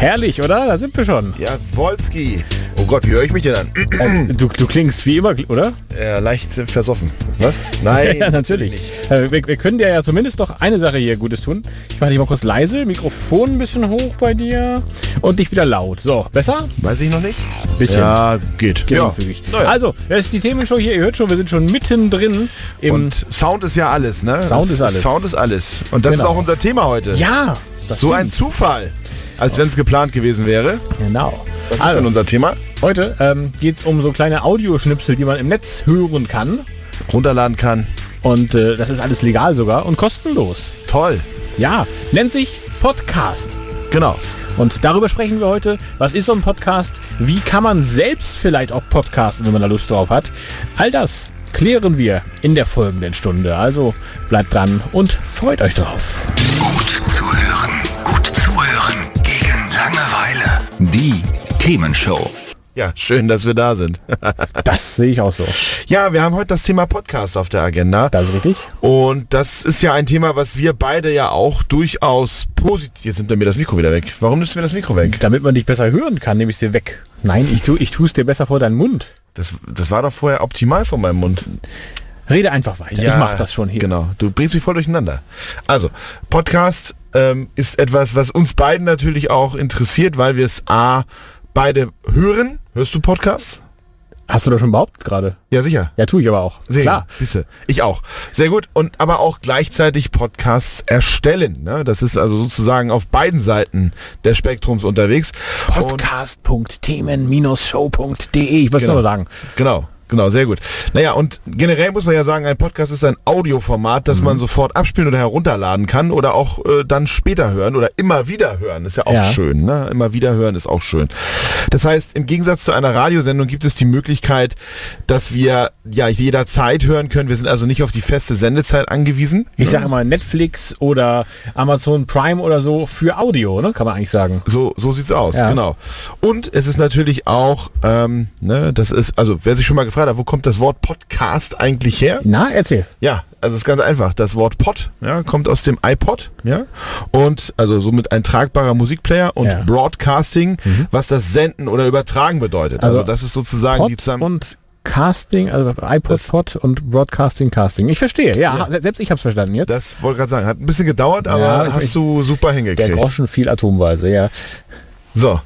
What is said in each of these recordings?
Herrlich, oder? Da sind wir schon. Ja, Wolski. Oh Gott, wie höre ich mich denn an? Äh, du, du klingst wie immer, oder? Ja, leicht äh, versoffen. Was? Nein. Ja, natürlich. Äh, wir, wir können dir ja zumindest doch eine Sache hier Gutes tun. Ich mache dich mal kurz leise, Mikrofon ein bisschen hoch bei dir und dich wieder laut. So, besser? Weiß ich noch nicht. Bisschen. Ja, geht. Geringfügig. Ja. Also, das ist die Themenshow hier. Ihr hört schon, wir sind schon mittendrin im... Und Sound ist ja alles, ne? Sound Das- ist alles. Sound ist alles. Und das Genau. ist auch unser Thema heute. ja, das So ein stimmt. Zufall. Als wenn es geplant gewesen wäre. Genau. Was ist Also, denn unser Thema? heute ähm, geht es um so kleine Audioschnipsel, die man im Netz hören kann. Runterladen kann. Und äh, das ist alles legal sogar und kostenlos. Toll. Ja, nennt sich Podcast. Genau. Und darüber sprechen wir heute. Was ist so ein Podcast? Wie kann man selbst vielleicht auch podcasten, wenn man da Lust drauf hat? All das klären wir in der folgenden Stunde. Also bleibt dran und freut euch drauf. Die Themenshow. Ja, schön, dass wir da sind. Das sehe ich auch so. ja, wir haben heute das Thema Podcast auf der Agenda. Das ist richtig. Und das ist ja ein Thema, was wir beide ja auch durchaus positiv... Jetzt nimmt er mir das Mikro wieder weg. Warum nimmst du mir das Mikro weg? Damit man dich besser hören kann, nehme ich es dir weg. Nein, ich tue ich es dir besser vor deinen Mund. Das, das war doch vorher optimal von meinem Mund. Rede einfach weiter. ich mache das schon hier. Genau, du bringst mich voll durcheinander. Also, Podcast ähm, ist etwas, was uns beiden natürlich auch interessiert, weil wir es A, beide hören. Hörst du Podcasts? Hast du das schon behauptet gerade? Ja, sicher. Ja, tue ich aber auch. Sehr Klar. Siehste, ich auch. Sehr gut. Und aber auch gleichzeitig Podcasts erstellen. Ne? Das ist also sozusagen auf beiden Seiten des Spektrums unterwegs. Podcast.themen-show.de. Ich wollte Genau. nur sagen. Genau, genau, sehr gut. Naja, und generell muss man ja sagen, ein Podcast ist ein Audioformat, das Mhm. man sofort abspielen oder herunterladen kann oder auch äh, dann später hören oder immer wieder hören. Ist ja auch Ja. schön, ne? Immer wieder hören ist auch schön. Das heißt, im Gegensatz zu einer Radiosendung gibt es die Möglichkeit, dass wir ja jederzeit hören können. Wir sind also nicht auf die feste Sendezeit angewiesen. Ich sage immer Netflix oder Amazon Prime oder so für Audio, ne? Kann man eigentlich sagen. So, so sieht's aus, Ja. genau. Und es ist natürlich auch, ähm, ne, das ist, also wer sich schon mal gefragt hat, wo kommt das Wort Podcast eigentlich her? Na, erzähl. Ja, also es ist ganz einfach. Das Wort Pod ja, kommt aus dem iPod, ja, und also somit ein tragbarer Musikplayer und Ja. Mhm. Broadcasting, was das Senden oder Übertragen bedeutet. Also, Also das ist sozusagen die Pod zusammen. und Casting, also iPod Das- Pod und Broadcasting Casting. Ich verstehe, ja, selbst ich hab's verstanden jetzt. Das wollte gerade sagen, hat ein bisschen gedauert, aber Ja, ich- hast du super Der hingekriegt. Groschen viel atomweise, ja. So,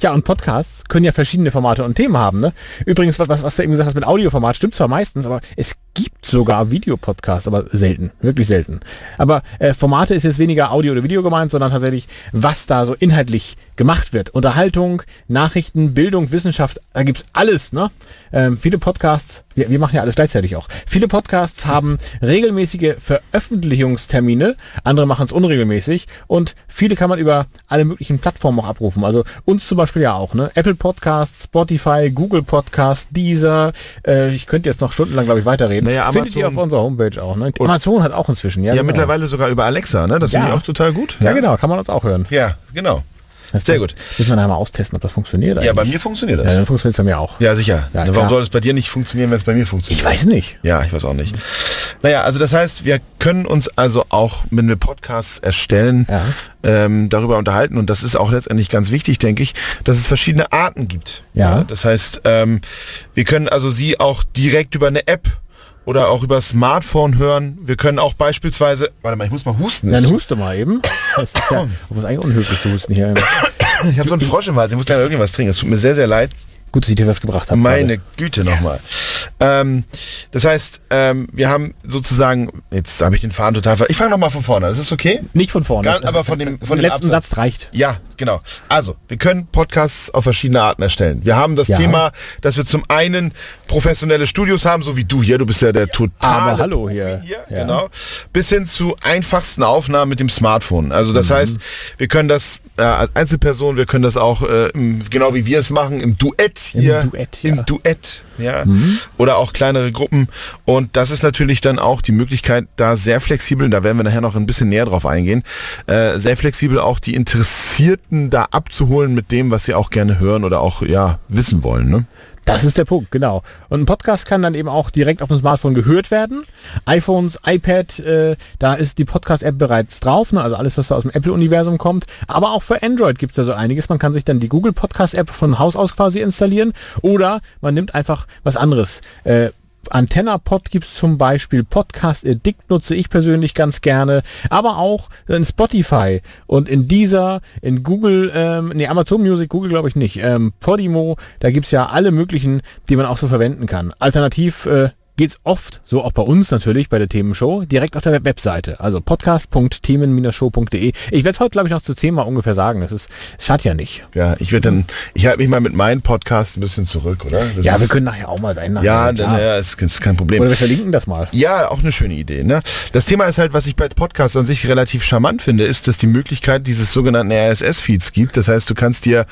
Ja, und Podcasts können ja verschiedene Formate und Themen haben. Ne? Übrigens, was, was du eben gesagt hast mit Audioformat, stimmt zwar meistens, aber es gibt sogar Videopodcasts, aber selten, wirklich selten. Aber äh, Formate ist jetzt weniger Audio oder Video gemeint, sondern tatsächlich, was da so inhaltlich gemacht wird. Unterhaltung, Nachrichten, Bildung, Wissenschaft, da gibt's alles. Ne? Ähm, viele Podcasts, wir, wir machen ja alles gleichzeitig auch. Viele Podcasts haben regelmäßige Veröffentlichungstermine, andere machen es unregelmäßig und viele kann man über alle möglichen Plattformen auch abrufen. Also uns zum Beispiel ja auch, ne? Apple Podcasts, Spotify, Google Podcasts, Deezer. Äh, ich könnte jetzt noch stundenlang, glaube ich, weiterreden. Naja, Findet ihr auf Amazon- unserer Homepage auch. Ne? Amazon hat auch inzwischen, ja. ja, genau. mittlerweile sogar über Alexa, ne? Das Ja. finde ich auch total gut. Ja, genau, kann man uns auch hören. Ja, genau. Das Sehr gut. Müssen wir nachher mal austesten, ob das funktioniert. Ja, bei eigentlich. mir funktioniert das. Ja, dann funktioniert es bei mir auch. Ja, sicher. Ja. Warum soll es bei dir nicht funktionieren, wenn es bei mir funktioniert? Ich weiß nicht. Ja, ich weiß auch nicht. Naja, also das heißt, wir können uns also auch, wenn wir Podcasts erstellen, Ja. ähm, darüber unterhalten. Und das ist auch letztendlich ganz wichtig, denke ich, dass es verschiedene Arten gibt. Ja. das heißt, ähm, wir können also sie auch direkt über eine App oder auch über Smartphone hören. Wir können auch beispielsweise, warte mal, ich muss mal husten. Dann huste mal eben. Das ist ja, das ist eigentlich unhöflich zu husten hier. ich habe so einen Frosch im Hals, ich muss gleich irgendwas trinken. Es tut mir sehr, sehr leid. Gut, dass ich dir was gebracht habe. Meine gerade. Güte nochmal. Ähm, das heißt, ähm, wir haben sozusagen, jetzt habe ich den Faden total ver... Ich fange nochmal von vorne an, ist das okay? Nicht von vorne. Gar, aber von dem, von dem letzten Absatz. Satz reicht. Ja, genau. Also, wir können Podcasts auf verschiedene Arten erstellen. Wir haben das Ja. Thema, dass wir zum einen professionelle Studios haben, so wie du hier, du bist ja der totale Aber hallo Profi hier. Ja. genau, bis hin zu einfachsten Aufnahmen mit dem Smartphone. Also Mhm. das heißt, wir können das äh, als Einzelperson, wir können das auch äh, im, genau wie wir es machen, im Duett hier, Duett, ja. Mhm. im Duett, ja, oder auch kleinere Gruppen. Und das ist natürlich dann auch die Möglichkeit, da sehr flexibel, da werden wir nachher noch ein bisschen näher drauf eingehen, äh, sehr flexibel auch die Interessierten da abzuholen mit dem, was sie auch gerne hören oder auch ja wissen wollen. Ne? Das ist der Punkt, genau. Und ein Podcast kann dann eben auch direkt auf dem Smartphone gehört werden. iPhones, iPad, äh, da ist die Podcast-App bereits drauf, ne? also alles, was da aus dem Apple-Universum kommt. Aber auch für Android gibt es da so einiges. Man kann sich dann die Google Podcast-App von Haus aus quasi installieren oder man nimmt einfach was anderes. Äh, AntennaPod gibt's zum Beispiel, Podcast Addict nutze ich persönlich ganz gerne, aber auch in Spotify und in dieser, in Google, ähm, nee, Amazon Music, Google glaube ich nicht, ähm, Podimo, da gibt's ja alle möglichen, die man auch so verwenden kann. Alternativ äh, geht's oft, so auch bei uns natürlich, bei der Themenshow, direkt auf der Web- Webseite, also podcast.themen-show.de. Ich werde es heute, glaube ich, noch zu zehnmal ungefähr sagen, das ist, es schadet ja nicht. Ja, ich werde dann, ich halte mich mal mit meinem Podcast ein bisschen zurück, oder? Das Ja, wir können nachher auch mal deinen nachher, ja, dann, ja, ist, ist kein Problem. Oder wir verlinken das mal. Ja, auch eine schöne Idee. Ne? Das Thema ist halt, was ich bei Podcasts an sich relativ charmant finde, ist, dass die Möglichkeit dieses sogenannten RSS-Feeds gibt. Das heißt, du kannst dir,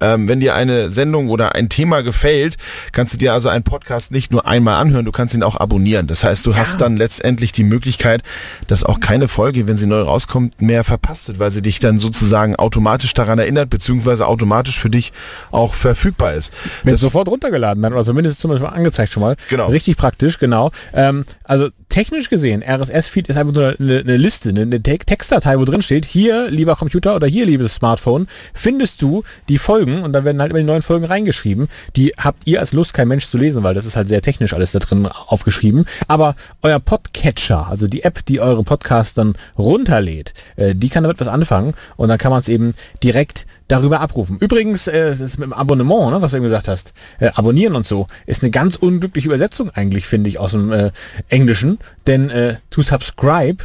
ähm, wenn dir eine Sendung oder ein Thema gefällt, kannst du dir also einen Podcast nicht nur einmal anhören, du kannst ihn auch abonnieren. Das heißt, du hast dann letztendlich die Möglichkeit, dass auch keine Folge, wenn sie neu rauskommt, mehr verpasst wird, weil sie dich dann sozusagen automatisch daran erinnert, beziehungsweise automatisch für dich auch verfügbar ist. Wird sofort runtergeladen dann, oder zumindest zum Beispiel angezeigt schon mal. Genau. Richtig praktisch, genau. Ähm, also technisch gesehen, RSS-Feed ist einfach nur eine, eine Liste, eine, eine Te- Textdatei, wo drin steht, hier, lieber Computer oder hier, liebes Smartphone, findest du die Folgen und da werden halt immer die neuen Folgen reingeschrieben. Die habt ihr als Lust kein Mensch zu lesen, weil das ist halt sehr technisch alles da drin aufgeschrieben. Aber euer Podcatcher, also die App, die eure Podcasts dann runterlädt, äh, die kann damit was anfangen und dann kann man es eben direkt darüber abrufen. Übrigens, äh, das ist mit dem Abonnement, ne, was du eben gesagt hast, äh, abonnieren und so, ist eine ganz unglückliche Übersetzung eigentlich, finde ich, aus dem äh, Englischen. Denn äh, to subscribe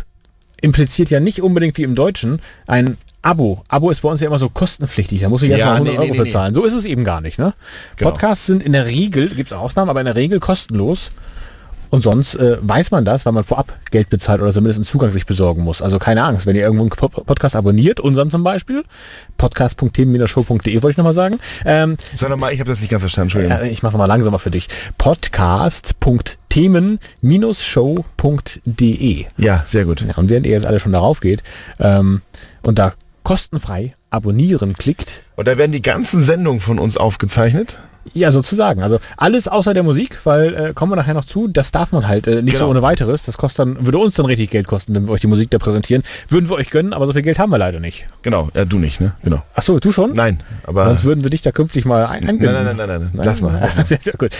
impliziert ja nicht unbedingt wie im Deutschen ein Abo. Abo ist bei uns ja immer so kostenpflichtig, da muss ich Ja, erstmal 100 nee, nee, Euro nee, nee. bezahlen. So ist es eben gar nicht. Ne? Genau. Podcasts sind in der Regel, gibt es Ausnahmen, aber in der Regel kostenlos. Und sonst äh, weiß man das, weil man vorab Geld bezahlt oder zumindest einen Zugang sich besorgen muss. Also keine Angst, wenn ihr irgendwo einen Po- Podcast abonniert, unseren zum Beispiel, podcast.themen-show.de wollte ich nochmal sagen. Ähm, Sag nochmal, ich habe das nicht ganz verstanden, Entschuldigung. äh, ich mach's mal langsamer für dich. Podcast.themen-show.de Ja, sehr gut. ja, Und während ihr jetzt alle schon darauf geht ähm, und da kostenfrei abonnieren klickt, Und da werden die ganzen Sendungen von uns aufgezeichnet. Ja sozusagen, also alles außer der Musik, weil äh, kommen wir nachher noch zu, das darf man halt äh, nicht Genau. so ohne weiteres. Das kostet dann, würde uns dann richtig Geld kosten, wenn wir euch die Musik da präsentieren. Würden wir euch gönnen, aber so viel Geld haben wir leider nicht. Genau, ja, du nicht, ne? Genau. Ach so, du schon? Nein, aber. Sonst würden wir dich da künftig mal ein einbinden. nein, nein, nein, nein, nein, lass mal. Lass mal. Sehr, sehr gut.